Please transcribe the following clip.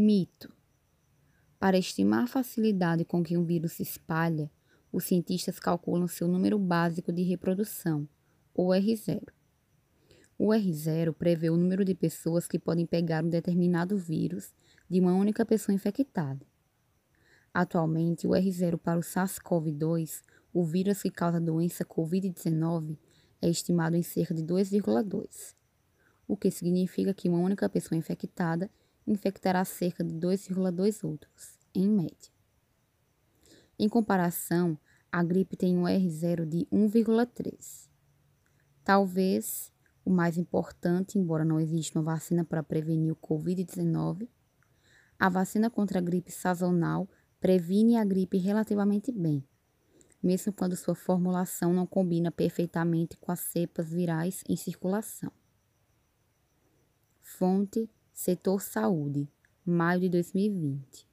Mito. Para estimar a facilidade com que um vírus se espalha, os cientistas calculam seu número básico de reprodução, o R0. O R0 prevê o número de pessoas que podem pegar um determinado vírus de uma única pessoa infectada. Atualmente, o R0 para o SARS-CoV-2, o vírus que causa a doença Covid-19, é estimado em cerca de 2,2, o que significa que uma única pessoa infectada infectará cerca de 2,2 outros, em média. Em comparação, a gripe tem um R0 de 1,3. Talvez o mais importante, embora não exista uma vacina para prevenir o Covid-19, a vacina contra a gripe sazonal previne a gripe relativamente bem, mesmo quando sua formulação não combina perfeitamente com as cepas virais em circulação. Fonte Setor Saúde, maio de 2020.